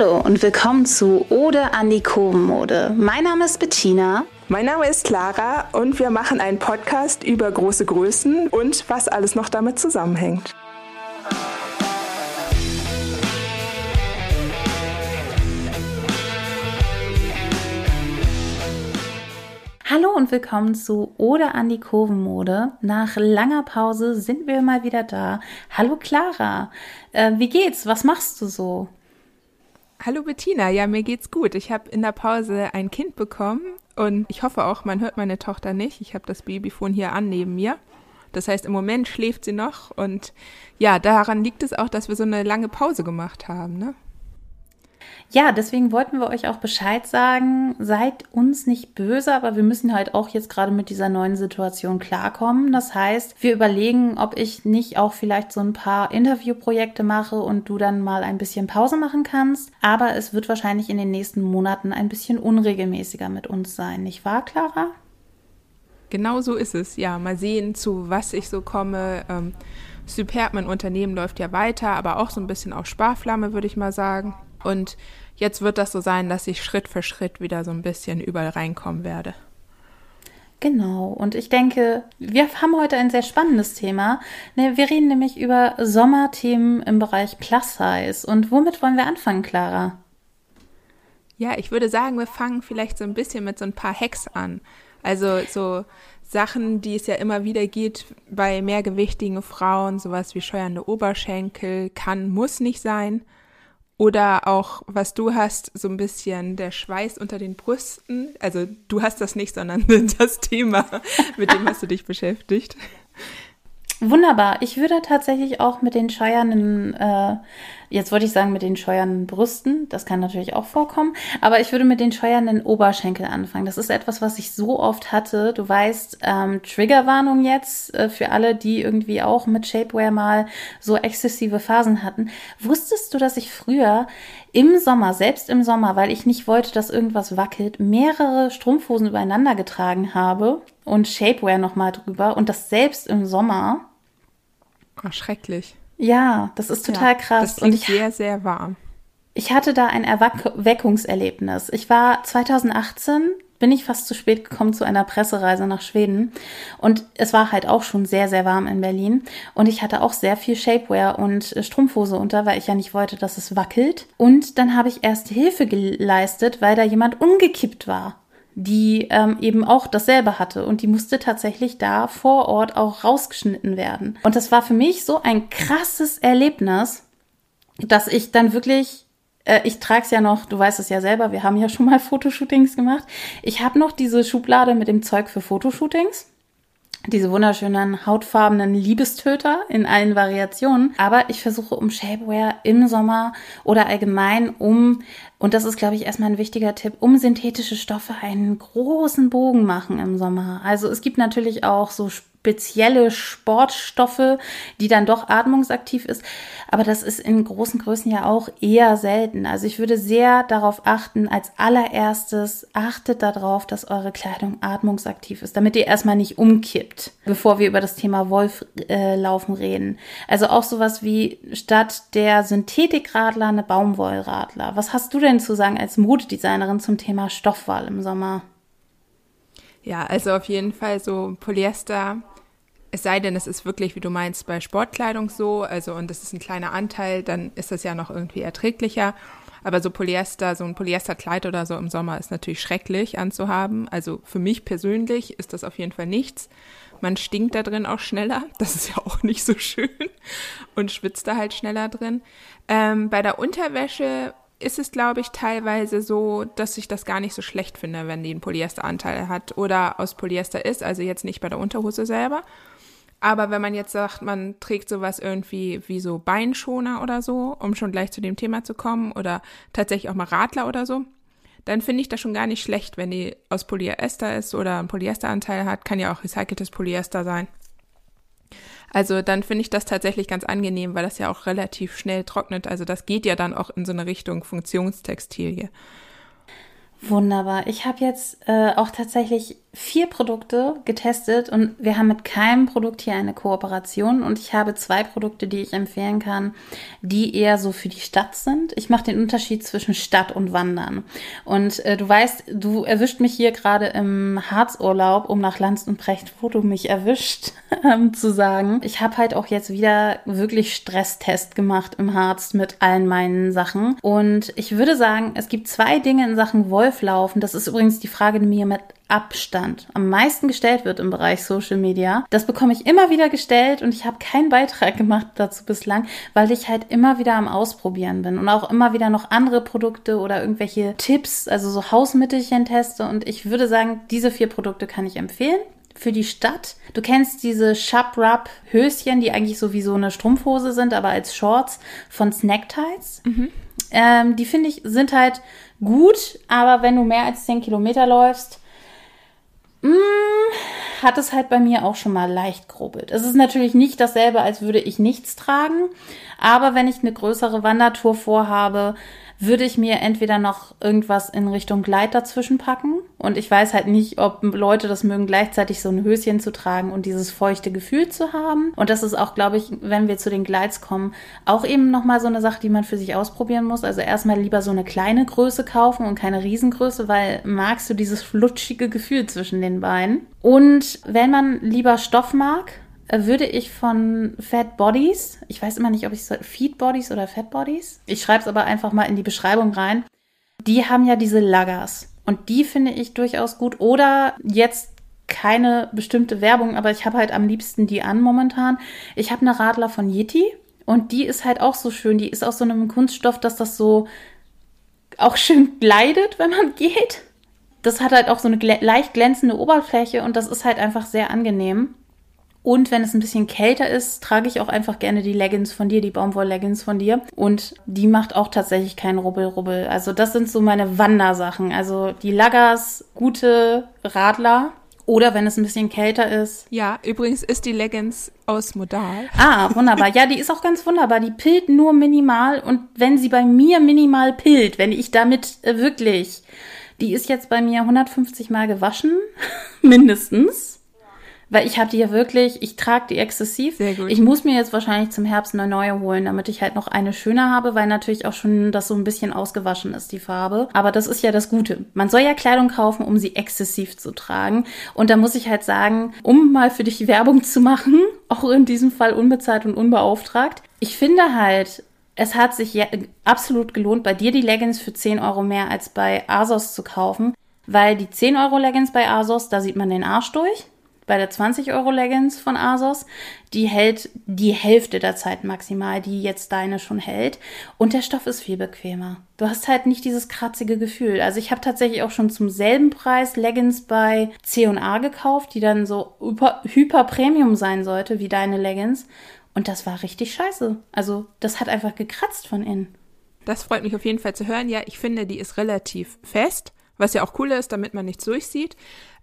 Hallo und willkommen zu Ode an die Kurvenmode. Mein Name ist Bettina. Mein Name ist Clara und wir machen einen Podcast über große Größen und was alles noch damit zusammenhängt. Hallo und willkommen zu Ode an die Kurvenmode. Nach langer Pause sind wir mal wieder da. Hallo Clara, äh, wie geht's? Was machst du so? Hallo Bettina, ja, mir geht's gut. Ich habe in der Pause ein Kind bekommen und ich hoffe auch, man hört meine Tochter nicht. Ich habe das Babyfon hier an neben mir. Das heißt, im Moment schläft sie noch und ja, daran liegt es auch, dass wir so eine lange Pause gemacht haben, ne? Ja, deswegen wollten wir euch auch Bescheid sagen. Seid uns nicht böse, aber wir müssen halt auch jetzt gerade mit dieser neuen Situation klarkommen. Das heißt, wir überlegen, ob ich nicht auch vielleicht so ein paar Interviewprojekte mache und du dann mal ein bisschen Pause machen kannst. Aber es wird wahrscheinlich in den nächsten Monaten ein bisschen unregelmäßiger mit uns sein, nicht wahr, Clara? Genau so ist es. Ja, mal sehen, zu was ich so komme. Ähm, Superb, mein Unternehmen läuft ja weiter, aber auch so ein bisschen auf Sparflamme, würde ich mal sagen. Und jetzt wird das so sein, dass ich Schritt für Schritt wieder so ein bisschen überall reinkommen werde. Genau, und ich denke, wir haben heute ein sehr spannendes Thema. Ne, wir reden nämlich über Sommerthemen im Bereich Plus Size. Und womit wollen wir anfangen, Clara? Ja, ich würde sagen, wir fangen vielleicht so ein bisschen mit so ein paar Hacks an. Also so Sachen, die es ja immer wieder geht bei mehrgewichtigen Frauen, sowas wie scheuernde Oberschenkel, kann, muss nicht sein. Oder auch, was du hast, so ein bisschen der Schweiß unter den Brüsten. Also du hast das nicht, sondern das Thema, mit dem hast du dich beschäftigt. Wunderbar. Ich würde tatsächlich auch mit den scheuernden, äh, jetzt wollte ich sagen mit den scheuernden Brüsten, das kann natürlich auch vorkommen, aber ich würde mit den scheuernden Oberschenkeln anfangen. Das ist etwas, was ich so oft hatte. Du weißt, ähm, Triggerwarnung jetzt äh, für alle, die irgendwie auch mit Shapewear mal so exzessive Phasen hatten. Wusstest du, dass ich früher im Sommer, selbst im Sommer, weil ich nicht wollte, dass irgendwas wackelt, mehrere Strumpfhosen übereinander getragen habe und Shapewear nochmal drüber und das selbst im Sommer? Oh, schrecklich. Ja, das ist total ja, krass. Das und ich, sehr, sehr warm. Ich hatte da ein Erweckungserlebnis. Ich war 2018 bin ich fast zu spät gekommen zu einer Pressereise nach Schweden. Und es war halt auch schon sehr, sehr warm in Berlin. Und ich hatte auch sehr viel Shapewear und Strumpfhose unter, weil ich ja nicht wollte, dass es wackelt. Und dann habe ich erste Hilfe geleistet, weil da jemand umgekippt war die ähm, eben auch dasselbe hatte und die musste tatsächlich da vor Ort auch rausgeschnitten werden. Und das war für mich so ein krasses Erlebnis, dass ich dann wirklich äh, ich trage es ja noch, du weißt es ja selber, wir haben ja schon mal Fotoshootings gemacht. Ich habe noch diese Schublade mit dem Zeug für Fotoshootings diese wunderschönen hautfarbenen Liebestöter in allen Variationen. Aber ich versuche um Shapewear im Sommer oder allgemein um, und das ist, glaube ich, erstmal ein wichtiger Tipp, um synthetische Stoffe einen großen Bogen machen im Sommer. Also es gibt natürlich auch so spezielle Sportstoffe, die dann doch atmungsaktiv ist. Aber das ist in großen Größen ja auch eher selten. Also ich würde sehr darauf achten, als allererstes achtet darauf, dass eure Kleidung atmungsaktiv ist, damit ihr erstmal nicht umkippt, bevor wir über das Thema Wolflaufen äh, reden. Also auch sowas wie statt der Synthetikradler eine Baumwollradler. Was hast du denn zu sagen als Modedesignerin zum Thema Stoffwahl im Sommer? Ja, also auf jeden Fall so Polyester es sei denn, es ist wirklich, wie du meinst, bei Sportkleidung so, also und es ist ein kleiner Anteil, dann ist das ja noch irgendwie erträglicher. Aber so Polyester, so ein Polyesterkleid oder so im Sommer ist natürlich schrecklich anzuhaben. Also für mich persönlich ist das auf jeden Fall nichts. Man stinkt da drin auch schneller. Das ist ja auch nicht so schön. Und schwitzt da halt schneller drin. Ähm, bei der Unterwäsche ist es, glaube ich, teilweise so, dass ich das gar nicht so schlecht finde, wenn die einen Polyesteranteil hat oder aus Polyester ist. Also jetzt nicht bei der Unterhose selber, aber wenn man jetzt sagt, man trägt sowas irgendwie wie so Beinschoner oder so, um schon gleich zu dem Thema zu kommen, oder tatsächlich auch mal Radler oder so, dann finde ich das schon gar nicht schlecht, wenn die aus Polyester ist oder einen Polyesteranteil hat. Kann ja auch recyceltes Polyester sein. Also dann finde ich das tatsächlich ganz angenehm, weil das ja auch relativ schnell trocknet. Also das geht ja dann auch in so eine Richtung Funktionstextilie. Wunderbar. Ich habe jetzt äh, auch tatsächlich vier Produkte getestet und wir haben mit keinem Produkt hier eine Kooperation und ich habe zwei Produkte, die ich empfehlen kann, die eher so für die Stadt sind. Ich mache den Unterschied zwischen Stadt und Wandern. Und äh, du weißt, du erwischt mich hier gerade im Harzurlaub, um nach Lanz und Precht, wo du mich erwischt, ähm, zu sagen. Ich habe halt auch jetzt wieder wirklich Stresstest gemacht im Harz mit allen meinen Sachen. Und ich würde sagen, es gibt zwei Dinge in Sachen Wolflaufen. Das ist übrigens die Frage, die mir mit Abstand am meisten gestellt wird im Bereich Social Media. Das bekomme ich immer wieder gestellt und ich habe keinen Beitrag gemacht dazu bislang, weil ich halt immer wieder am Ausprobieren bin und auch immer wieder noch andere Produkte oder irgendwelche Tipps, also so Hausmittelchen teste und ich würde sagen, diese vier Produkte kann ich empfehlen für die Stadt. Du kennst diese Shup-Rub Höschen, die eigentlich so wie so eine Strumpfhose sind, aber als Shorts von Snacktides. Mhm. Ähm, die finde ich sind halt gut, aber wenn du mehr als 10 Kilometer läufst, Mm, hat es halt bei mir auch schon mal leicht grobelt. Es ist natürlich nicht dasselbe, als würde ich nichts tragen, aber wenn ich eine größere Wandertour vorhabe, würde ich mir entweder noch irgendwas in Richtung Gleit dazwischen packen. Und ich weiß halt nicht, ob Leute das mögen, gleichzeitig so ein Höschen zu tragen und dieses feuchte Gefühl zu haben. Und das ist auch, glaube ich, wenn wir zu den Glides kommen, auch eben nochmal so eine Sache, die man für sich ausprobieren muss. Also erstmal lieber so eine kleine Größe kaufen und keine Riesengröße, weil magst du dieses flutschige Gefühl zwischen den Beinen. Und wenn man lieber Stoff mag, würde ich von Fat Bodies, ich weiß immer nicht, ob ich so Feed Bodies oder Fat Bodies, ich schreibe es aber einfach mal in die Beschreibung rein. Die haben ja diese Laggers und die finde ich durchaus gut. Oder jetzt keine bestimmte Werbung, aber ich habe halt am liebsten die an momentan. Ich habe eine Radler von Yeti und die ist halt auch so schön. Die ist aus so einem Kunststoff, dass das so auch schön gleitet, wenn man geht. Das hat halt auch so eine leicht glänzende Oberfläche und das ist halt einfach sehr angenehm. Und wenn es ein bisschen kälter ist, trage ich auch einfach gerne die Leggings von dir, die Baumwoll-Leggings von dir. Und die macht auch tatsächlich keinen Rubbel-Rubbel. Also das sind so meine Wandersachen. Also die Laggers, gute Radler. Oder wenn es ein bisschen kälter ist. Ja, übrigens ist die Leggings aus Modal. Ah, wunderbar. Ja, die ist auch ganz wunderbar. Die pillt nur minimal. Und wenn sie bei mir minimal pillt, wenn ich damit äh, wirklich, die ist jetzt bei mir 150 Mal gewaschen, mindestens weil ich habe die ja wirklich, ich trage die exzessiv. Sehr gut. Ich muss mir jetzt wahrscheinlich zum Herbst eine neue holen, damit ich halt noch eine schöner habe, weil natürlich auch schon das so ein bisschen ausgewaschen ist, die Farbe. Aber das ist ja das Gute. Man soll ja Kleidung kaufen, um sie exzessiv zu tragen. Und da muss ich halt sagen, um mal für dich Werbung zu machen, auch in diesem Fall unbezahlt und unbeauftragt. Ich finde halt, es hat sich ja absolut gelohnt, bei dir die Leggings für 10 Euro mehr als bei ASOS zu kaufen, weil die 10 Euro Leggings bei ASOS, da sieht man den Arsch durch bei der 20 Euro Leggings von Asos. Die hält die Hälfte der Zeit maximal, die jetzt deine schon hält. Und der Stoff ist viel bequemer. Du hast halt nicht dieses kratzige Gefühl. Also ich habe tatsächlich auch schon zum selben Preis Leggings bei C&A gekauft, die dann so hyper, hyper Premium sein sollte wie deine Leggings. Und das war richtig scheiße. Also das hat einfach gekratzt von innen. Das freut mich auf jeden Fall zu hören. Ja, ich finde, die ist relativ fest, was ja auch cool ist, damit man nichts durchsieht.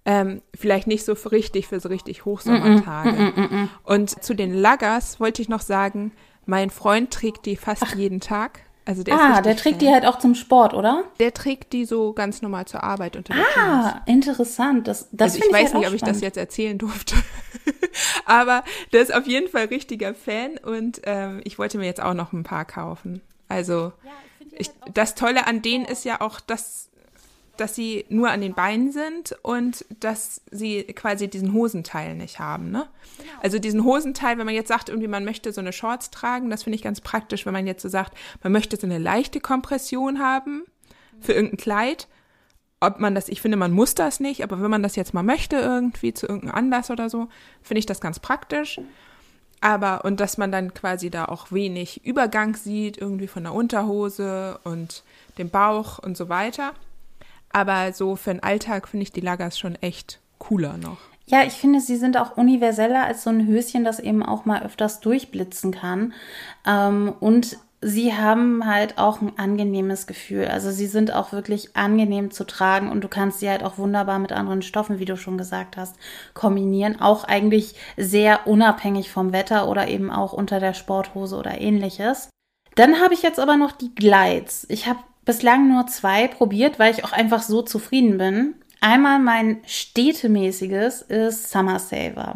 Ähm, vielleicht nicht so für richtig für so richtig Hochsommertage. Mm -mm, mm und zu den Laggers wollte ich noch sagen, mein Freund trägt die fast Ach. jeden Tag. Also der ah, der trägt Fan. die halt auch zum Sport, oder? Der trägt die so ganz normal zur Arbeit unter der Ah, Teams. interessant. Das, das also ich, ich weiß halt nicht, ob ich das jetzt erzählen durfte. Aber der ist auf jeden Fall richtiger Fan und ähm, ich wollte mir jetzt auch noch ein paar kaufen. Also ja, ich, halt das Tolle an denen ist ja auch, dass dass sie nur an den Beinen sind und dass sie quasi diesen Hosenteil nicht haben. Ne? Genau. Also diesen Hosenteil, wenn man jetzt sagt, irgendwie man möchte so eine Shorts tragen, das finde ich ganz praktisch, wenn man jetzt so sagt, man möchte so eine leichte Kompression haben für irgendein Kleid. Ob man das, ich finde, man muss das nicht, aber wenn man das jetzt mal möchte irgendwie zu irgendeinem Anlass oder so, finde ich das ganz praktisch. Aber, und dass man dann quasi da auch wenig Übergang sieht, irgendwie von der Unterhose und dem Bauch und so weiter. Aber so für den Alltag finde ich die Lagers schon echt cooler noch. Ja, ich finde, sie sind auch universeller als so ein Höschen, das eben auch mal öfters durchblitzen kann. Ähm, und sie haben halt auch ein angenehmes Gefühl. Also sie sind auch wirklich angenehm zu tragen und du kannst sie halt auch wunderbar mit anderen Stoffen, wie du schon gesagt hast, kombinieren. Auch eigentlich sehr unabhängig vom Wetter oder eben auch unter der Sporthose oder ähnliches. Dann habe ich jetzt aber noch die Glides. Ich habe bislang nur zwei probiert, weil ich auch einfach so zufrieden bin. Einmal mein städtemäßiges ist Summer Saver.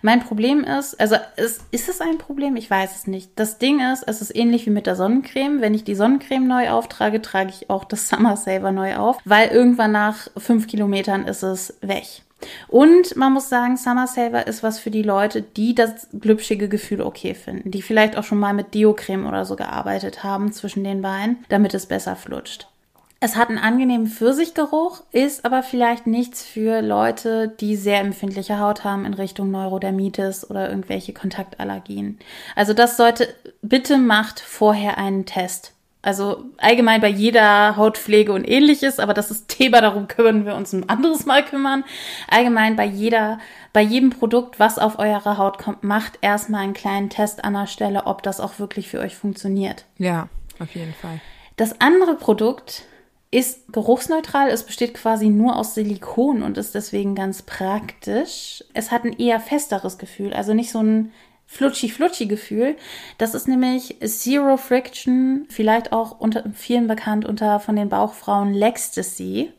Mein Problem ist, also ist, ist es ein Problem? Ich weiß es nicht. Das Ding ist, es ist ähnlich wie mit der Sonnencreme. Wenn ich die Sonnencreme neu auftrage, trage ich auch das Summer Saver neu auf, weil irgendwann nach fünf Kilometern ist es weg. Und man muss sagen, Summer Saver ist was für die Leute, die das glitschige Gefühl okay finden, die vielleicht auch schon mal mit Deo-Creme oder so gearbeitet haben zwischen den Beinen, damit es besser flutscht. Es hat einen angenehmen Pfirsichgeruch, ist aber vielleicht nichts für Leute, die sehr empfindliche Haut haben in Richtung Neurodermitis oder irgendwelche Kontaktallergien. Also das sollte, bitte macht vorher einen Test. Also allgemein bei jeder Hautpflege und ähnliches, aber das ist Thema, darum können wir uns ein anderes Mal kümmern. Allgemein bei jeder, bei jedem Produkt, was auf eure Haut kommt, macht erstmal einen kleinen Test an der Stelle, ob das auch wirklich für euch funktioniert. Ja, auf jeden Fall. Das andere Produkt ist geruchsneutral. Es besteht quasi nur aus Silikon und ist deswegen ganz praktisch. Es hat ein eher festeres Gefühl, also nicht so ein flutschi-flutschi-Gefühl. Das ist nämlich Zero Friction, vielleicht auch unter vielen bekannt unter von den Bauchfrauen Lextasy.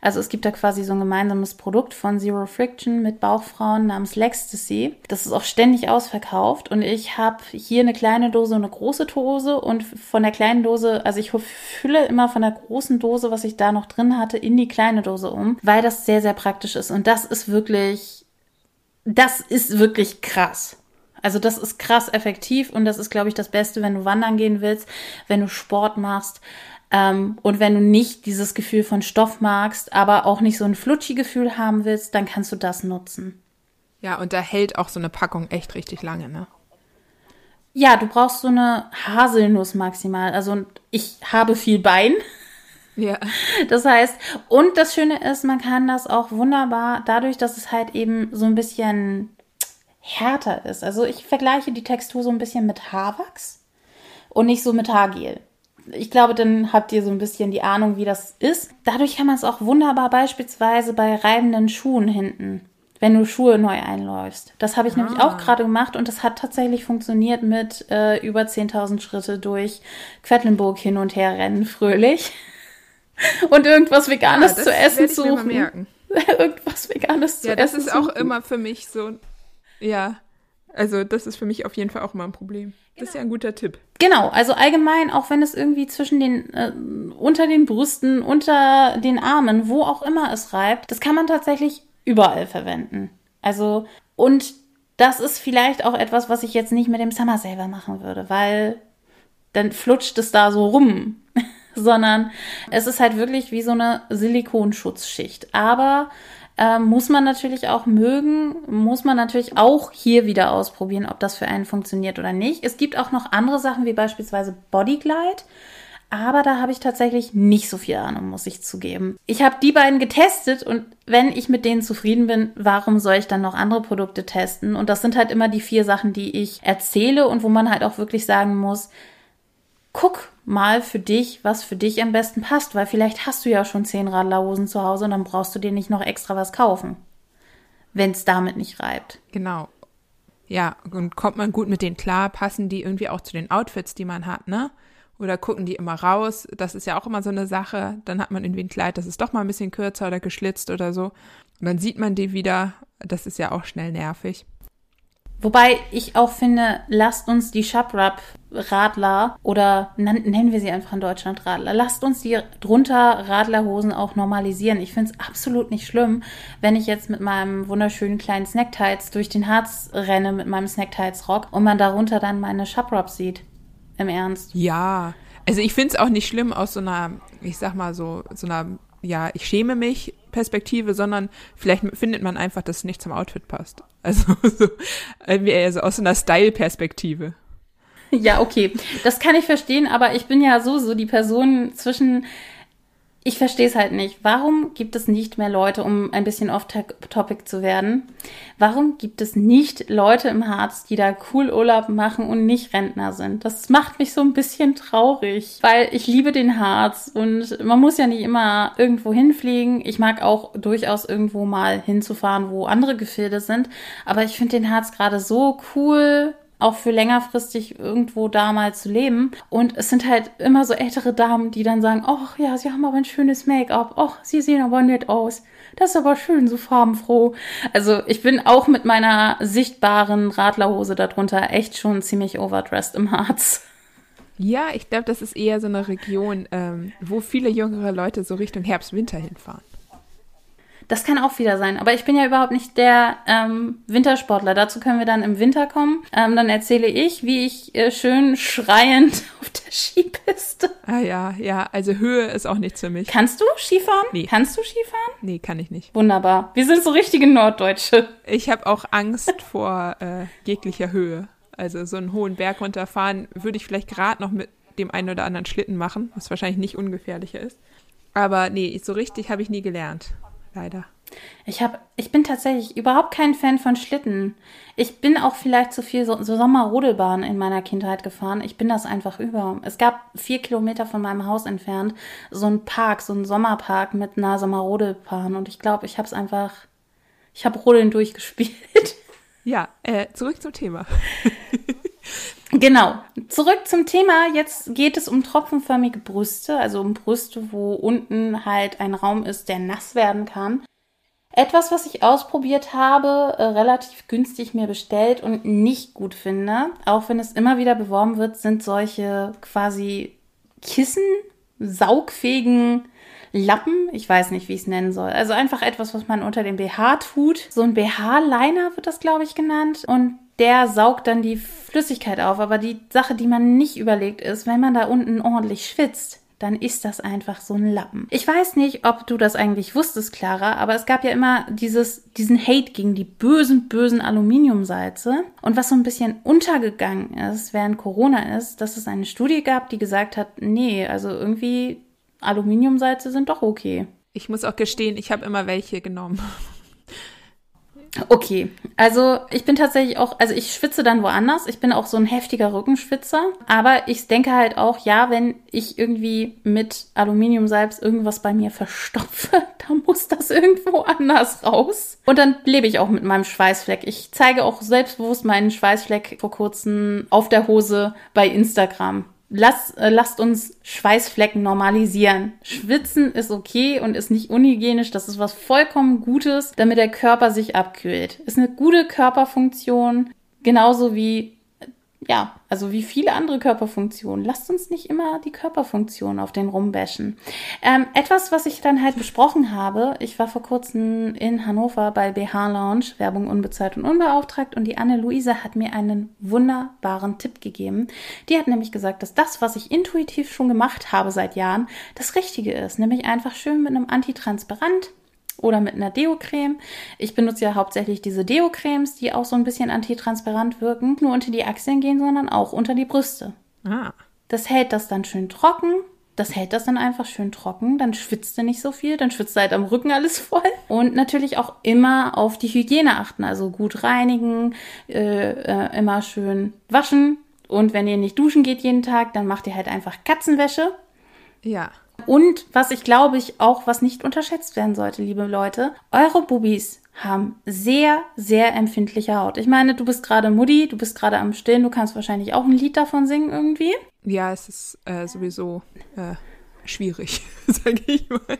Also es gibt da quasi so ein gemeinsames Produkt von Zero Friction mit Bauchfrauen namens Lextasy. Das ist auch ständig ausverkauft und ich habe hier eine kleine Dose und eine große Dose und von der kleinen Dose, also ich fülle immer von der großen Dose, was ich da noch drin hatte, in die kleine Dose um, weil das sehr, sehr praktisch ist und das ist wirklich, das ist wirklich krass. Also das ist krass effektiv und das ist, glaube ich, das Beste, wenn du wandern gehen willst, wenn du Sport machst ähm, und wenn du nicht dieses Gefühl von Stoff magst, aber auch nicht so ein Flutschi-Gefühl haben willst, dann kannst du das nutzen. Ja, und da hält auch so eine Packung echt richtig lange, ne? Ja, du brauchst so eine Haselnuss maximal. Also ich habe viel Bein. Ja. Das heißt, und das Schöne ist, man kann das auch wunderbar, dadurch, dass es halt eben so ein bisschen härter ist. Also ich vergleiche die Textur so ein bisschen mit Haarwachs und nicht so mit Haargel. Ich glaube, dann habt ihr so ein bisschen die Ahnung, wie das ist. Dadurch kann man es auch wunderbar beispielsweise bei reibenden Schuhen hinten, wenn du Schuhe neu einläufst. Das habe ich ah. nämlich auch gerade gemacht und das hat tatsächlich funktioniert mit äh, über 10.000 Schritte durch Quedlinburg hin und her rennen, fröhlich. und irgendwas Veganes ja, zu essen suchen. irgendwas Veganes zu ja, essen. Ja, das ist auch immer für mich so ja, also das ist für mich auf jeden Fall auch mal ein Problem. Das ist ja ein guter Tipp. Genau, also allgemein, auch wenn es irgendwie zwischen den, äh, unter den Brüsten, unter den Armen, wo auch immer es reibt, das kann man tatsächlich überall verwenden. Also, und das ist vielleicht auch etwas, was ich jetzt nicht mit dem Summer Saver machen würde, weil dann flutscht es da so rum. Sondern es ist halt wirklich wie so eine Silikonschutzschicht. Aber ähm, muss man natürlich auch mögen, muss man natürlich auch hier wieder ausprobieren, ob das für einen funktioniert oder nicht. Es gibt auch noch andere Sachen wie beispielsweise Bodyglide. Aber da habe ich tatsächlich nicht so viel Ahnung, muss ich zugeben. Ich habe die beiden getestet und wenn ich mit denen zufrieden bin, warum soll ich dann noch andere Produkte testen? Und das sind halt immer die vier Sachen, die ich erzähle und wo man halt auch wirklich sagen muss, guck mal für dich, was für dich am besten passt, weil vielleicht hast du ja schon zehn Radlerhosen zu Hause und dann brauchst du dir nicht noch extra was kaufen, wenn es damit nicht reibt. Genau. Ja, und kommt man gut mit denen klar, passen die irgendwie auch zu den Outfits, die man hat, ne? Oder gucken die immer raus? Das ist ja auch immer so eine Sache. Dann hat man irgendwie ein Kleid, das ist doch mal ein bisschen kürzer oder geschlitzt oder so. Und dann sieht man die wieder. Das ist ja auch schnell nervig. Wobei ich auch finde, lasst uns die Shabrap Radler oder nennen wir sie einfach in Deutschland Radler. Lasst uns die drunter Radlerhosen auch normalisieren. Ich finde es absolut nicht schlimm, wenn ich jetzt mit meinem wunderschönen kleinen Snacktights durch den Harz renne mit meinem Snacktights Rock und man darunter dann meine Shabrap sieht. Im Ernst. Ja, also ich finde es auch nicht schlimm aus so einer, ich sag mal so, so einer ja, ich schäme mich Perspektive, sondern vielleicht findet man einfach, dass es nicht zum Outfit passt. Also so, also aus so einer Style-Perspektive. Ja, okay. Das kann ich verstehen, aber ich bin ja so, so die Person zwischen ich verstehe es halt nicht. Warum gibt es nicht mehr Leute, um ein bisschen off-topic zu werden? Warum gibt es nicht Leute im Harz, die da cool Urlaub machen und nicht Rentner sind? Das macht mich so ein bisschen traurig, weil ich liebe den Harz und man muss ja nicht immer irgendwo hinfliegen. Ich mag auch durchaus irgendwo mal hinzufahren, wo andere Gefilde sind. Aber ich finde den Harz gerade so cool auch für längerfristig irgendwo da mal zu leben. Und es sind halt immer so ältere Damen, die dann sagen, ach ja, sie haben aber ein schönes Make-up, ach, sie sehen aber nett aus. Das ist aber schön, so farbenfroh. Also ich bin auch mit meiner sichtbaren Radlerhose darunter echt schon ziemlich overdressed im Harz. Ja, ich glaube, das ist eher so eine Region, ähm, wo viele jüngere Leute so Richtung Herbst-Winter hinfahren. Das kann auch wieder sein. Aber ich bin ja überhaupt nicht der ähm, Wintersportler. Dazu können wir dann im Winter kommen. Ähm, dann erzähle ich, wie ich äh, schön schreiend auf der Skipiste. Ah ja, ja. Also Höhe ist auch nichts für mich. Kannst du Skifahren? Nee. Kannst du Skifahren? Nee, kann ich nicht. Wunderbar. Wir sind so richtige Norddeutsche. Ich habe auch Angst vor äh, jeglicher Höhe. Also so einen hohen Berg runterfahren würde ich vielleicht gerade noch mit dem einen oder anderen Schlitten machen, was wahrscheinlich nicht ungefährlicher ist. Aber nee, so richtig habe ich nie gelernt leider. Ich habe, ich bin tatsächlich überhaupt kein Fan von Schlitten. Ich bin auch vielleicht zu viel so, so Sommerrodelbahn in meiner Kindheit gefahren. Ich bin das einfach über. Es gab vier Kilometer von meinem Haus entfernt so ein Park, so ein Sommerpark mit einer Sommerrodelbahn und ich glaube, ich habe es einfach, ich habe Rodeln durchgespielt. Ja, äh, zurück zum Thema. Genau. Zurück zum Thema. Jetzt geht es um tropfenförmige Brüste, also um Brüste, wo unten halt ein Raum ist, der nass werden kann. Etwas, was ich ausprobiert habe, äh, relativ günstig mir bestellt und nicht gut finde, auch wenn es immer wieder beworben wird, sind solche quasi Kissen, saugfähigen Lappen. Ich weiß nicht, wie ich es nennen soll. Also einfach etwas, was man unter dem BH tut. So ein BH-Liner wird das, glaube ich, genannt. Und der saugt dann die Flüssigkeit auf. Aber die Sache, die man nicht überlegt, ist, wenn man da unten ordentlich schwitzt, dann ist das einfach so ein Lappen. Ich weiß nicht, ob du das eigentlich wusstest, Clara, aber es gab ja immer dieses, diesen Hate gegen die bösen, bösen Aluminiumsalze. Und was so ein bisschen untergegangen ist, während Corona ist, dass es eine Studie gab, die gesagt hat, nee, also irgendwie Aluminiumsalze sind doch okay. Ich muss auch gestehen, ich habe immer welche genommen. Okay, also ich bin tatsächlich auch, also ich schwitze dann woanders. Ich bin auch so ein heftiger Rückenschwitzer. Aber ich denke halt auch, ja, wenn ich irgendwie mit Aluminiumsalz irgendwas bei mir verstopfe, dann muss das irgendwo anders raus. Und dann lebe ich auch mit meinem Schweißfleck. Ich zeige auch selbstbewusst meinen Schweißfleck vor kurzem auf der Hose bei Instagram. Lass, äh, lasst uns Schweißflecken normalisieren. Schwitzen ist okay und ist nicht unhygienisch. Das ist was vollkommen Gutes, damit der Körper sich abkühlt. Ist eine gute Körperfunktion. Genauso wie ja, also wie viele andere Körperfunktionen. Lasst uns nicht immer die Körperfunktion auf den rumbashen. Ähm, etwas, was ich dann halt besprochen habe, ich war vor kurzem in Hannover bei BH Lounge, Werbung unbezahlt und unbeauftragt, und die Anne-Luise hat mir einen wunderbaren Tipp gegeben. Die hat nämlich gesagt, dass das, was ich intuitiv schon gemacht habe seit Jahren, das Richtige ist. Nämlich einfach schön mit einem Antitransparent oder mit einer Deo-Creme. Ich benutze ja hauptsächlich diese Deo-Cremes, die auch so ein bisschen antitransparent wirken. Nur unter die Achseln gehen, sondern auch unter die Brüste. Ah. Das hält das dann schön trocken. Das hält das dann einfach schön trocken. Dann schwitzt du nicht so viel. Dann schwitzt halt am Rücken alles voll. Und natürlich auch immer auf die Hygiene achten. Also gut reinigen, äh, äh, immer schön waschen. Und wenn ihr nicht duschen geht jeden Tag, dann macht ihr halt einfach Katzenwäsche. Ja. Und was ich glaube ich auch, was nicht unterschätzt werden sollte, liebe Leute, eure Bubis haben sehr, sehr empfindliche Haut. Ich meine, du bist gerade Mutti, du bist gerade am Stillen, du kannst wahrscheinlich auch ein Lied davon singen irgendwie. Ja, es ist äh, sowieso äh, schwierig, sage ich mal.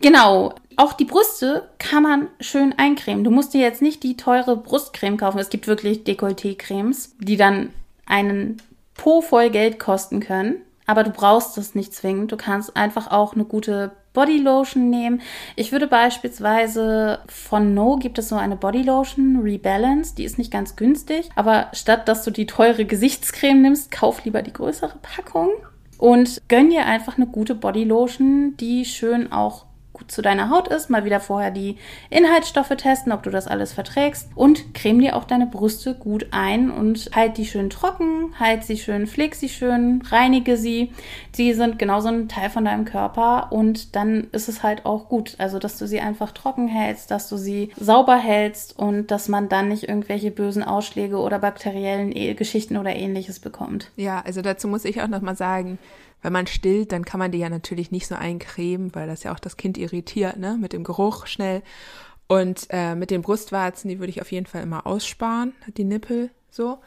Genau. Auch die Brüste kann man schön eincremen. Du musst dir jetzt nicht die teure Brustcreme kaufen. Es gibt wirklich Dekolleté-Cremes, die dann einen Po voll Geld kosten können. Aber du brauchst das nicht zwingend. Du kannst einfach auch eine gute Bodylotion nehmen. Ich würde beispielsweise von No gibt es so eine Bodylotion Rebalance, die ist nicht ganz günstig, aber statt dass du die teure Gesichtscreme nimmst, kauf lieber die größere Packung und gönn dir einfach eine gute Bodylotion, die schön auch gut zu deiner Haut ist, mal wieder vorher die Inhaltsstoffe testen, ob du das alles verträgst und creme dir auch deine Brüste gut ein und halt die schön trocken, halt sie schön, pfleg sie schön, reinige sie. Sie sind genauso ein Teil von deinem Körper und dann ist es halt auch gut, also dass du sie einfach trocken hältst, dass du sie sauber hältst und dass man dann nicht irgendwelche bösen Ausschläge oder bakteriellen e Geschichten oder ähnliches bekommt. Ja, also dazu muss ich auch noch mal sagen, wenn man stillt, dann kann man die ja natürlich nicht so eincremen, weil das ja auch das Kind irritiert, ne, mit dem Geruch schnell. Und äh, mit den Brustwarzen, die würde ich auf jeden Fall immer aussparen, die Nippel so.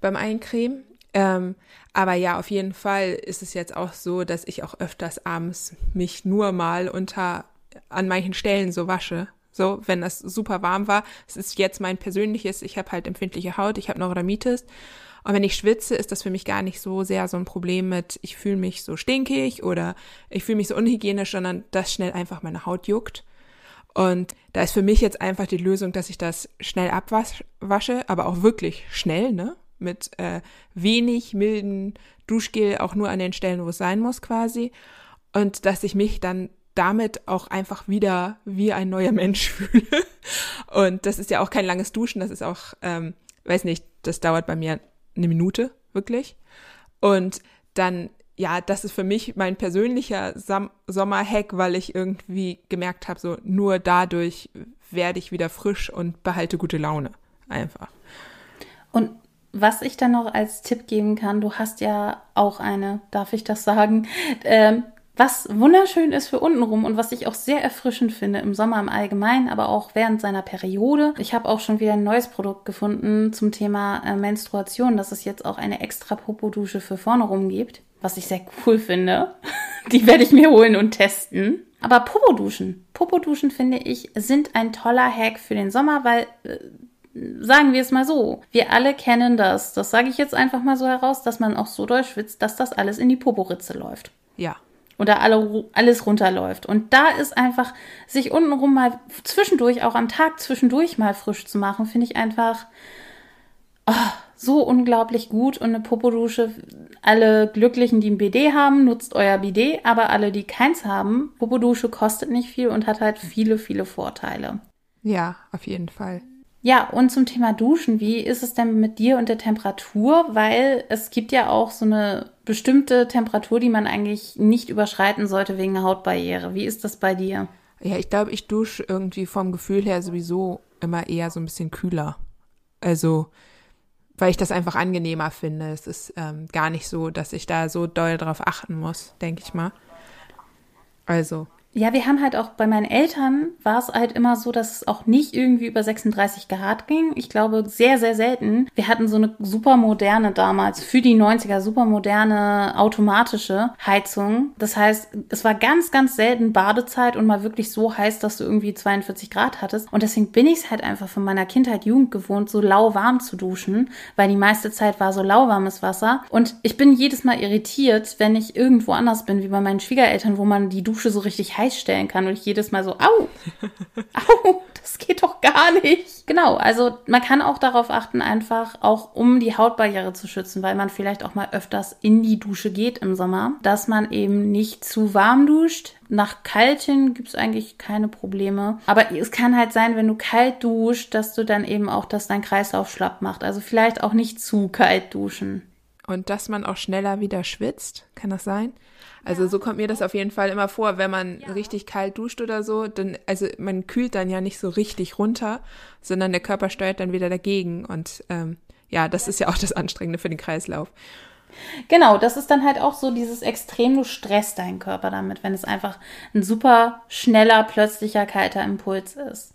beim Eincremen. Ähm, aber ja, auf jeden Fall ist es jetzt auch so, dass ich auch öfters abends mich nur mal unter an manchen Stellen so wasche. So, wenn das super warm war. Es ist jetzt mein persönliches, ich habe halt empfindliche Haut, ich habe Neurodermitis. Und wenn ich schwitze, ist das für mich gar nicht so sehr so ein Problem mit, ich fühle mich so stinkig oder ich fühle mich so unhygienisch, sondern dass schnell einfach meine Haut juckt. Und da ist für mich jetzt einfach die Lösung, dass ich das schnell abwasche, aber auch wirklich schnell, ne? Mit äh, wenig milden Duschgel, auch nur an den Stellen, wo es sein muss quasi. Und dass ich mich dann damit auch einfach wieder wie ein neuer Mensch fühle. Und das ist ja auch kein langes Duschen, das ist auch, ähm, weiß nicht, das dauert bei mir eine Minute, wirklich. Und dann, ja, das ist für mich mein persönlicher Sam Sommerhack, weil ich irgendwie gemerkt habe, so nur dadurch werde ich wieder frisch und behalte gute Laune. Einfach. Und was ich dann noch als Tipp geben kann, du hast ja auch eine, darf ich das sagen, ähm, was wunderschön ist für untenrum und was ich auch sehr erfrischend finde im Sommer im Allgemeinen, aber auch während seiner Periode. Ich habe auch schon wieder ein neues Produkt gefunden zum Thema äh, Menstruation, dass es jetzt auch eine extra Popodusche für vorne rum gibt, was ich sehr cool finde. Die werde ich mir holen und testen. Aber Popoduschen, Popoduschen finde ich, sind ein toller Hack für den Sommer, weil äh, sagen wir es mal so, wir alle kennen das. Das sage ich jetzt einfach mal so heraus, dass man auch so doll schwitzt, dass das alles in die Poporitze läuft. Ja oder alle, alles runterläuft. Und da ist einfach, sich untenrum mal zwischendurch, auch am Tag zwischendurch mal frisch zu machen, finde ich einfach oh, so unglaublich gut. Und eine Popodusche, alle Glücklichen, die ein BD haben, nutzt euer BD, aber alle, die keins haben, Popodusche kostet nicht viel und hat halt viele, viele Vorteile. Ja, auf jeden Fall. Ja, und zum Thema Duschen, wie ist es denn mit dir und der Temperatur? Weil es gibt ja auch so eine bestimmte Temperatur, die man eigentlich nicht überschreiten sollte wegen der Hautbarriere. Wie ist das bei dir? Ja, ich glaube, ich dusche irgendwie vom Gefühl her sowieso immer eher so ein bisschen kühler. Also, weil ich das einfach angenehmer finde. Es ist ähm, gar nicht so, dass ich da so doll drauf achten muss, denke ich mal. Also, ja, wir haben halt auch bei meinen Eltern war es halt immer so, dass es auch nicht irgendwie über 36 Grad ging. Ich glaube, sehr, sehr selten. Wir hatten so eine super moderne damals, für die 90er, super moderne automatische Heizung. Das heißt, es war ganz, ganz selten Badezeit und mal wirklich so heiß, dass du irgendwie 42 Grad hattest. Und deswegen bin ich es halt einfach von meiner Kindheit, Jugend gewohnt, so lauwarm zu duschen, weil die meiste Zeit war so lauwarmes Wasser. Und ich bin jedes Mal irritiert, wenn ich irgendwo anders bin, wie bei meinen Schwiegereltern, wo man die Dusche so richtig heiß stellen kann und ich jedes Mal so, au, au, das geht doch gar nicht. Genau, also man kann auch darauf achten, einfach auch um die Hautbarriere zu schützen, weil man vielleicht auch mal öfters in die Dusche geht im Sommer, dass man eben nicht zu warm duscht. Nach kalt hin gibt es eigentlich keine Probleme. Aber es kann halt sein, wenn du kalt duscht, dass du dann eben auch, dass dein Kreislauf schlapp macht. Also vielleicht auch nicht zu kalt duschen. Und dass man auch schneller wieder schwitzt, kann das sein? Also so kommt mir das auf jeden Fall immer vor, wenn man richtig kalt duscht oder so, dann, also man kühlt dann ja nicht so richtig runter, sondern der Körper steuert dann wieder dagegen. Und ähm, ja, das ist ja auch das Anstrengende für den Kreislauf. Genau, das ist dann halt auch so dieses Extrem, du stresst deinen Körper damit, wenn es einfach ein super schneller, plötzlicher, kalter Impuls ist.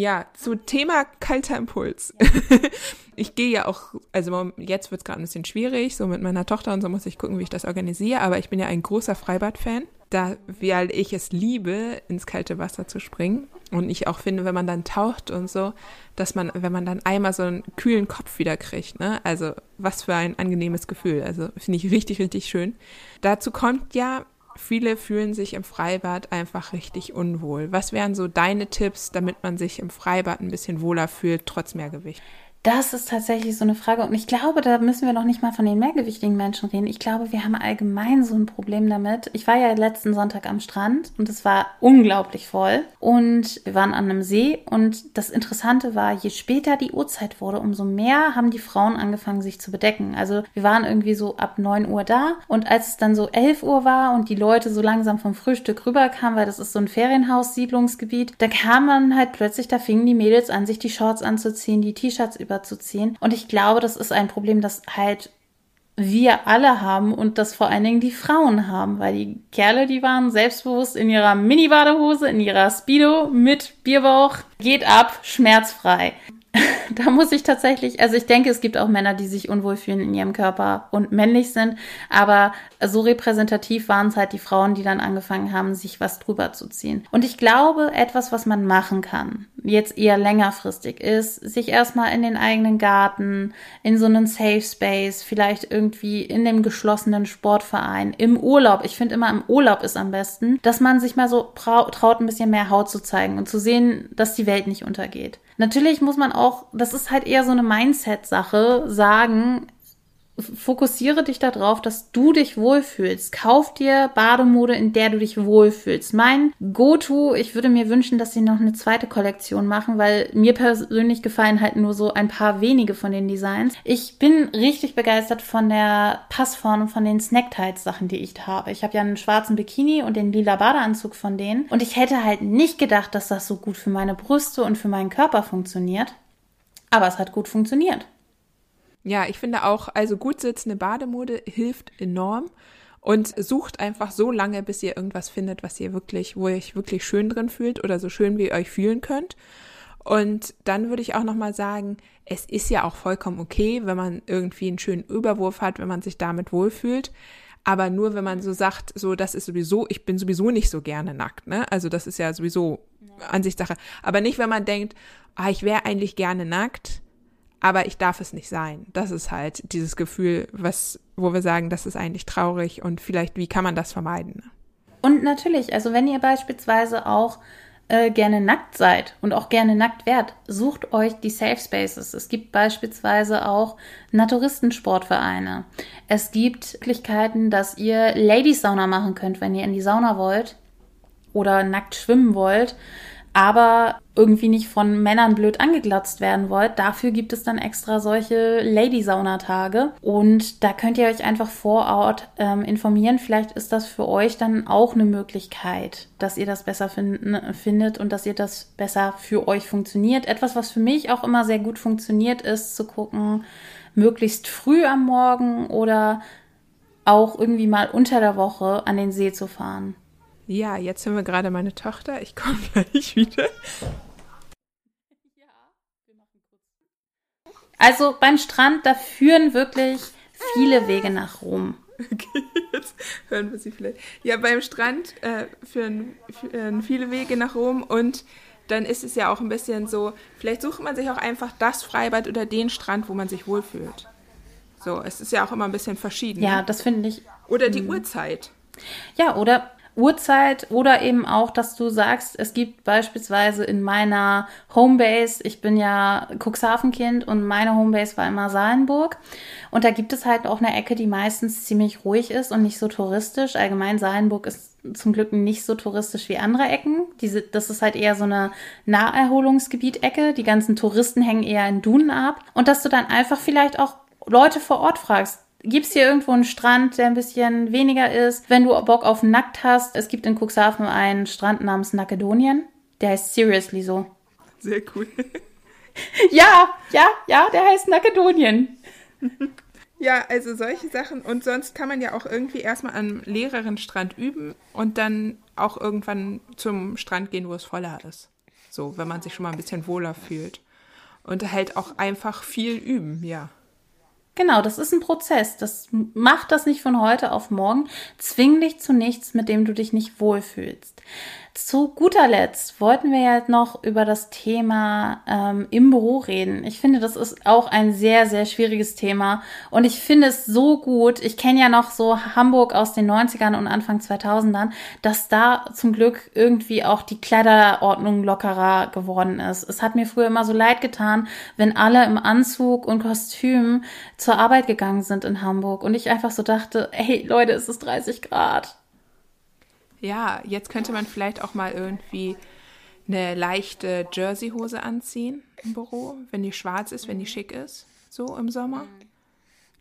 Ja, zu Thema kalter Impuls. ich gehe ja auch, also jetzt wird es gerade ein bisschen schwierig, so mit meiner Tochter und so muss ich gucken, wie ich das organisiere, aber ich bin ja ein großer Freibad-Fan, da, weil ich es liebe, ins kalte Wasser zu springen. Und ich auch finde, wenn man dann taucht und so, dass man, wenn man dann einmal so einen kühlen Kopf wieder kriegt, ne? Also was für ein angenehmes Gefühl. Also finde ich richtig, richtig schön. Dazu kommt ja, Viele fühlen sich im Freibad einfach richtig unwohl. Was wären so deine Tipps, damit man sich im Freibad ein bisschen wohler fühlt, trotz Mehrgewicht? Das ist tatsächlich so eine Frage. Und ich glaube, da müssen wir noch nicht mal von den mehrgewichtigen Menschen reden. Ich glaube, wir haben allgemein so ein Problem damit. Ich war ja letzten Sonntag am Strand und es war unglaublich voll. Und wir waren an einem See. Und das Interessante war, je später die Uhrzeit wurde, umso mehr haben die Frauen angefangen, sich zu bedecken. Also wir waren irgendwie so ab 9 Uhr da. Und als es dann so 11 Uhr war und die Leute so langsam vom Frühstück rüberkamen, weil das ist so ein Ferienhaus-Siedlungsgebiet, da kam man halt plötzlich, da fingen die Mädels an, sich die Shorts anzuziehen, die T-Shirts überzuziehen. Und ich glaube, das ist ein Problem, das halt wir alle haben und das vor allen Dingen die Frauen haben, weil die Kerle, die waren selbstbewusst in ihrer Mini-Badehose, in ihrer Speedo mit Bierbauch, geht ab, schmerzfrei. da muss ich tatsächlich, also ich denke, es gibt auch Männer, die sich unwohl fühlen in ihrem Körper und männlich sind, aber so repräsentativ waren es halt die Frauen, die dann angefangen haben, sich was drüber zu ziehen. Und ich glaube, etwas, was man machen kann, jetzt eher längerfristig ist, sich erstmal in den eigenen Garten, in so einen Safe Space, vielleicht irgendwie in dem geschlossenen Sportverein, im Urlaub. Ich finde immer im Urlaub ist am besten, dass man sich mal so traut, ein bisschen mehr Haut zu zeigen und zu sehen, dass die Welt nicht untergeht. Natürlich muss man auch, das ist halt eher so eine Mindset-Sache, sagen, fokussiere dich darauf, dass du dich wohlfühlst. Kauf dir Bademode, in der du dich wohlfühlst. Mein Go-To, ich würde mir wünschen, dass sie noch eine zweite Kollektion machen, weil mir persönlich gefallen halt nur so ein paar wenige von den Designs. Ich bin richtig begeistert von der Passform von den Snacktights-Sachen, die ich habe. Ich habe ja einen schwarzen Bikini und den lila Badeanzug von denen. Und ich hätte halt nicht gedacht, dass das so gut für meine Brüste und für meinen Körper funktioniert. Aber es hat gut funktioniert. Ja, ich finde auch, also gut sitzende Bademode hilft enorm und sucht einfach so lange, bis ihr irgendwas findet, was ihr wirklich, wo ihr euch wirklich schön drin fühlt oder so schön wie ihr euch fühlen könnt. Und dann würde ich auch nochmal sagen, es ist ja auch vollkommen okay, wenn man irgendwie einen schönen Überwurf hat, wenn man sich damit wohlfühlt. Aber nur wenn man so sagt, so, das ist sowieso, ich bin sowieso nicht so gerne nackt, ne? Also das ist ja sowieso Ansichtssache. Aber nicht, wenn man denkt, ah, ich wäre eigentlich gerne nackt, aber ich darf es nicht sein. Das ist halt dieses Gefühl, was, wo wir sagen, das ist eigentlich traurig und vielleicht, wie kann man das vermeiden? Und natürlich, also wenn ihr beispielsweise auch äh, gerne nackt seid und auch gerne nackt wärt, sucht euch die Safe Spaces. Es gibt beispielsweise auch Naturistensportvereine. Es gibt Möglichkeiten, dass ihr Ladies Sauna machen könnt, wenn ihr in die Sauna wollt oder nackt schwimmen wollt aber irgendwie nicht von Männern blöd angeglatzt werden wollt, dafür gibt es dann extra solche Lady-Sauna-Tage. Und da könnt ihr euch einfach vor Ort ähm, informieren. Vielleicht ist das für euch dann auch eine Möglichkeit, dass ihr das besser finden, findet und dass ihr das besser für euch funktioniert. Etwas, was für mich auch immer sehr gut funktioniert, ist zu gucken, möglichst früh am Morgen oder auch irgendwie mal unter der Woche an den See zu fahren. Ja, jetzt haben wir gerade meine Tochter. Ich komme gleich wieder. Also beim Strand, da führen wirklich viele Wege nach Rom. Okay, jetzt hören wir sie vielleicht. Ja, beim Strand äh, führen, führen viele Wege nach Rom und dann ist es ja auch ein bisschen so, vielleicht sucht man sich auch einfach das Freibad oder den Strand, wo man sich wohlfühlt. So, es ist ja auch immer ein bisschen verschieden. Ja, ne? das finde ich. Oder die mh. Uhrzeit. Ja, oder Uhrzeit oder eben auch, dass du sagst, es gibt beispielsweise in meiner Homebase, ich bin ja Cuxhaven-Kind und meine Homebase war immer Salenburg und da gibt es halt auch eine Ecke, die meistens ziemlich ruhig ist und nicht so touristisch. Allgemein Salenburg ist zum Glück nicht so touristisch wie andere Ecken. Diese, das ist halt eher so eine Naherholungsgebiet-Ecke. Die ganzen Touristen hängen eher in Dunen ab und dass du dann einfach vielleicht auch Leute vor Ort fragst, Gibt es hier irgendwo einen Strand, der ein bisschen weniger ist? Wenn du Bock auf nackt hast, es gibt in Cuxhaven einen Strand namens Nackedonien. Der heißt Seriously so. Sehr cool. ja, ja, ja, der heißt Nackedonien. Ja, also solche Sachen. Und sonst kann man ja auch irgendwie erstmal am leereren Strand üben und dann auch irgendwann zum Strand gehen, wo es voller ist. So, wenn man sich schon mal ein bisschen wohler fühlt. Und halt auch einfach viel üben, ja. Genau, das ist ein Prozess. Das macht das nicht von heute auf morgen. Zwing dich zu nichts, mit dem du dich nicht wohlfühlst. Zu guter Letzt wollten wir ja noch über das Thema ähm, im Büro reden. Ich finde, das ist auch ein sehr, sehr schwieriges Thema und ich finde es so gut. Ich kenne ja noch so Hamburg aus den 90ern und Anfang 2000ern, dass da zum Glück irgendwie auch die Kleiderordnung lockerer geworden ist. Es hat mir früher immer so leid getan, wenn alle im Anzug und Kostüm zur Arbeit gegangen sind in Hamburg und ich einfach so dachte, hey Leute, es ist 30 Grad ja, jetzt könnte man vielleicht auch mal irgendwie eine leichte Jerseyhose anziehen im Büro, wenn die schwarz ist, wenn die schick ist, so im Sommer.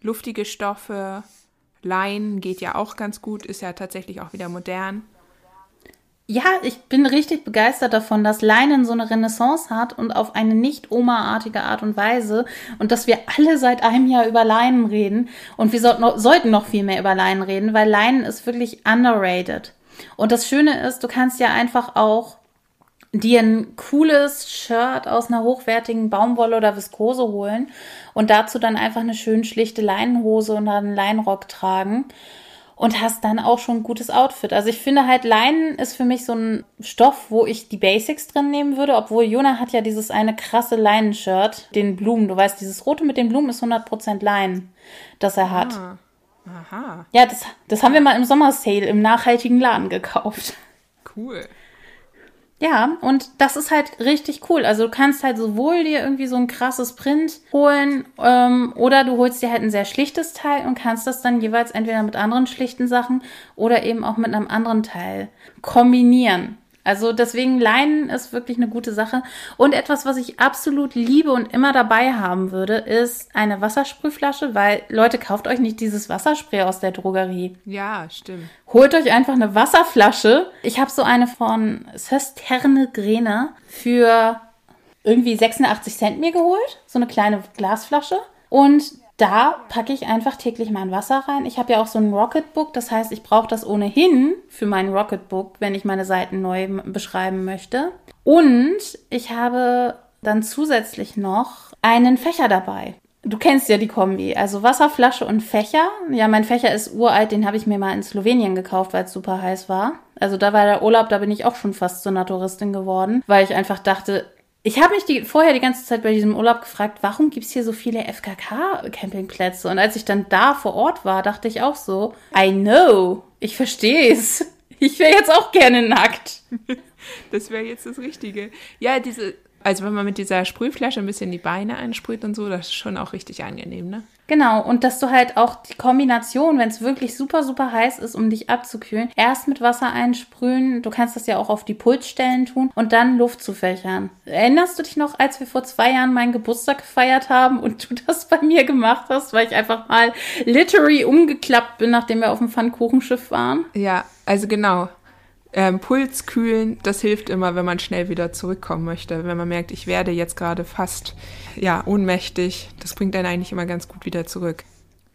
Luftige Stoffe, Leinen geht ja auch ganz gut, ist ja tatsächlich auch wieder modern. Ja, ich bin richtig begeistert davon, dass Leinen so eine Renaissance hat und auf eine nicht Oma-artige Art und Weise und dass wir alle seit einem Jahr über Leinen reden und wir sollten noch, sollten noch viel mehr über Leinen reden, weil Leinen ist wirklich underrated. Und das Schöne ist, du kannst ja einfach auch dir ein cooles Shirt aus einer hochwertigen Baumwolle oder Viskose holen und dazu dann einfach eine schön schlichte Leinenhose und einen Leinenrock tragen und hast dann auch schon ein gutes Outfit. Also ich finde halt, Leinen ist für mich so ein Stoff, wo ich die Basics drin nehmen würde, obwohl Jona hat ja dieses eine krasse Leinenshirt, den Blumen. Du weißt, dieses rote mit den Blumen ist 100% Leinen, das er hat. Ah. Aha. Ja, das, das haben wir mal im Sommersale im nachhaltigen Laden gekauft. Cool. Ja, und das ist halt richtig cool. Also du kannst halt sowohl dir irgendwie so ein krasses Print holen ähm, oder du holst dir halt ein sehr schlichtes Teil und kannst das dann jeweils entweder mit anderen schlichten Sachen oder eben auch mit einem anderen Teil kombinieren. Also deswegen Leinen ist wirklich eine gute Sache. Und etwas, was ich absolut liebe und immer dabei haben würde, ist eine Wassersprühflasche, weil Leute, kauft euch nicht dieses Wasserspray aus der Drogerie. Ja, stimmt. Holt euch einfach eine Wasserflasche. Ich habe so eine von Sösterne Grene für irgendwie 86 Cent mir geholt. So eine kleine Glasflasche. Und da packe ich einfach täglich mein Wasser rein. Ich habe ja auch so ein Rocketbook, das heißt, ich brauche das ohnehin für mein Rocketbook, wenn ich meine Seiten neu beschreiben möchte. Und ich habe dann zusätzlich noch einen Fächer dabei. Du kennst ja die Kombi, also Wasserflasche und Fächer. Ja, mein Fächer ist uralt, den habe ich mir mal in Slowenien gekauft, weil es super heiß war. Also da war der Urlaub, da bin ich auch schon fast zur Naturistin geworden, weil ich einfach dachte, ich habe mich die, vorher die ganze Zeit bei diesem Urlaub gefragt, warum gibt's hier so viele FKK-Campingplätze? Und als ich dann da vor Ort war, dachte ich auch so, I know, ich verstehe es. Ich wäre jetzt auch gerne nackt. Das wäre jetzt das Richtige. Ja, diese also wenn man mit dieser Sprühflasche ein bisschen die Beine einsprüht und so, das ist schon auch richtig angenehm, ne? Genau, und dass du halt auch die Kombination, wenn es wirklich super, super heiß ist, um dich abzukühlen, erst mit Wasser einsprühen, du kannst das ja auch auf die Pulsstellen tun und dann Luft zu fächern. Erinnerst du dich noch, als wir vor zwei Jahren meinen Geburtstag gefeiert haben und du das bei mir gemacht hast, weil ich einfach mal literally umgeklappt bin, nachdem wir auf dem Pfannkuchenschiff waren? Ja, also genau ähm, Puls kühlen, das hilft immer, wenn man schnell wieder zurückkommen möchte. Wenn man merkt, ich werde jetzt gerade fast ja ohnmächtig, das bringt einen eigentlich immer ganz gut wieder zurück.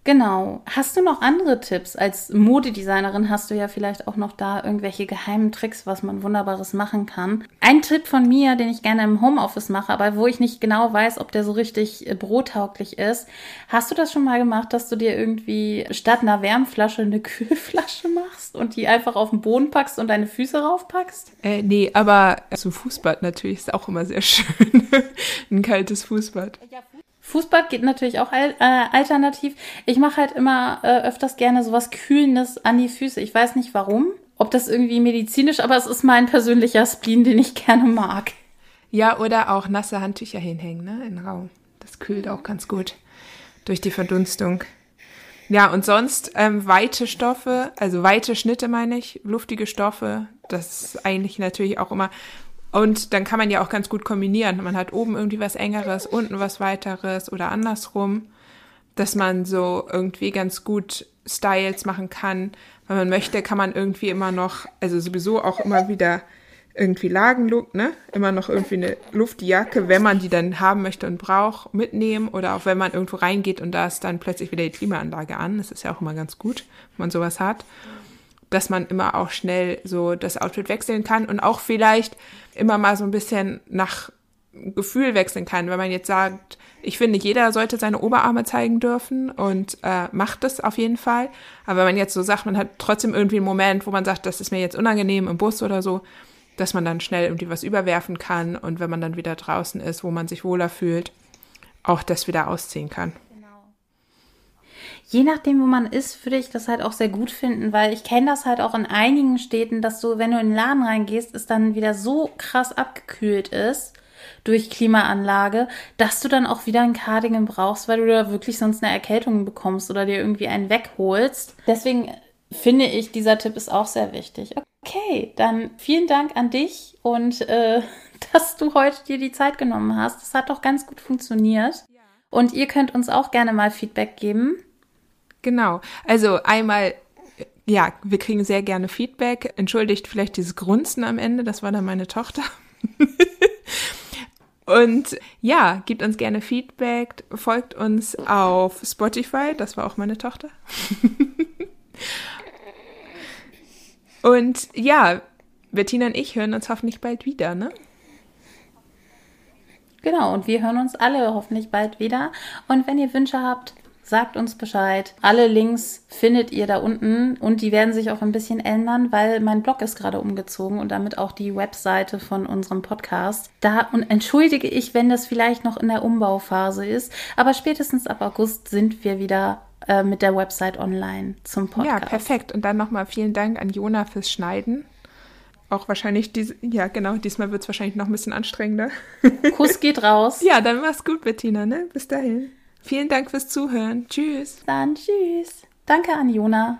Genau. Hast du noch andere Tipps? Als Modedesignerin hast du ja vielleicht auch noch da irgendwelche geheimen Tricks, was man Wunderbares machen kann. Ein Tipp von mir, den ich gerne im Homeoffice mache, aber wo ich nicht genau weiß, ob der so richtig äh, bürotauglich ist. Hast du das schon mal gemacht, dass du dir irgendwie statt einer Wärmflasche eine Kühlflasche machst und die einfach auf den Boden packst und deine Füße raufpackst? Äh, nee, aber zum Fußbad natürlich ist auch immer sehr schön. Ein kaltes Fußbad. Ja, Fußbad geht natürlich auch äh, alternativ. Ich mache halt immer äh, öfters gerne sowas Kühlendes an die Füße. Ich weiß nicht warum, ob das irgendwie medizinisch, aber es ist mein persönlicher Spleen, den ich gerne mag. Ja, oder auch nasse Handtücher hinhängen, ne, in den Raum. Das kühlt auch ganz gut durch die Verdunstung. Ja, und sonst ähm, weite Stoffe, also weite Schnitte meine ich, luftige Stoffe, das ist eigentlich natürlich auch immer und dann kann man ja auch ganz gut kombinieren. Man hat oben irgendwie was engeres, unten was weiteres oder andersrum, dass man so irgendwie ganz gut Styles machen kann. Wenn man möchte, kann man irgendwie immer noch, also sowieso auch immer wieder irgendwie Lagenlook, ne? Immer noch irgendwie eine Luftjacke, wenn man die dann haben möchte und braucht, mitnehmen oder auch wenn man irgendwo reingeht und da ist dann plötzlich wieder die Klimaanlage an. Das ist ja auch immer ganz gut, wenn man sowas hat dass man immer auch schnell so das Outfit wechseln kann und auch vielleicht immer mal so ein bisschen nach Gefühl wechseln kann. Wenn man jetzt sagt, ich finde, jeder sollte seine Oberarme zeigen dürfen und äh, macht das auf jeden Fall. Aber wenn man jetzt so sagt, man hat trotzdem irgendwie einen Moment, wo man sagt, das ist mir jetzt unangenehm im Bus oder so, dass man dann schnell irgendwie was überwerfen kann und wenn man dann wieder draußen ist, wo man sich wohler fühlt, auch das wieder ausziehen kann je nachdem, wo man ist, würde ich das halt auch sehr gut finden, weil ich kenne das halt auch in einigen Städten, dass du, wenn du in den Laden reingehst, es dann wieder so krass abgekühlt ist durch Klimaanlage, dass du dann auch wieder ein Cardigan brauchst, weil du da wirklich sonst eine Erkältung bekommst oder dir irgendwie einen wegholst. Deswegen finde ich, dieser Tipp ist auch sehr wichtig. Okay, dann vielen Dank an dich und äh, dass du heute dir die Zeit genommen hast. Das hat doch ganz gut funktioniert. Und ihr könnt uns auch gerne mal Feedback geben. Genau. Also einmal, ja, wir kriegen sehr gerne Feedback. Entschuldigt vielleicht dieses Grunzen am Ende, das war dann meine Tochter. Und ja, gibt uns gerne Feedback, folgt uns auf Spotify, das war auch meine Tochter. Und ja, Bettina und ich hören uns hoffentlich bald wieder, ne? Genau, und wir hören uns alle hoffentlich bald wieder. Und wenn ihr Wünsche habt, sagt uns Bescheid. Alle Links findet ihr da unten und die werden sich auch ein bisschen ändern, weil mein Blog ist gerade umgezogen und damit auch die Webseite von unserem Podcast. Da und entschuldige ich, wenn das vielleicht noch in der Umbauphase ist, aber spätestens ab August sind wir wieder äh, mit der Website online zum Podcast. Ja, perfekt. Und dann nochmal vielen Dank an Jona fürs Schneiden. Auch wahrscheinlich, diese, ja genau, diesmal wird es wahrscheinlich noch ein bisschen anstrengender. Kuss geht raus. Ja, dann mach's gut, Bettina, ne? Bis dahin. Vielen Dank fürs Zuhören. Tschüss. Dann tschüss. Danke an Jona.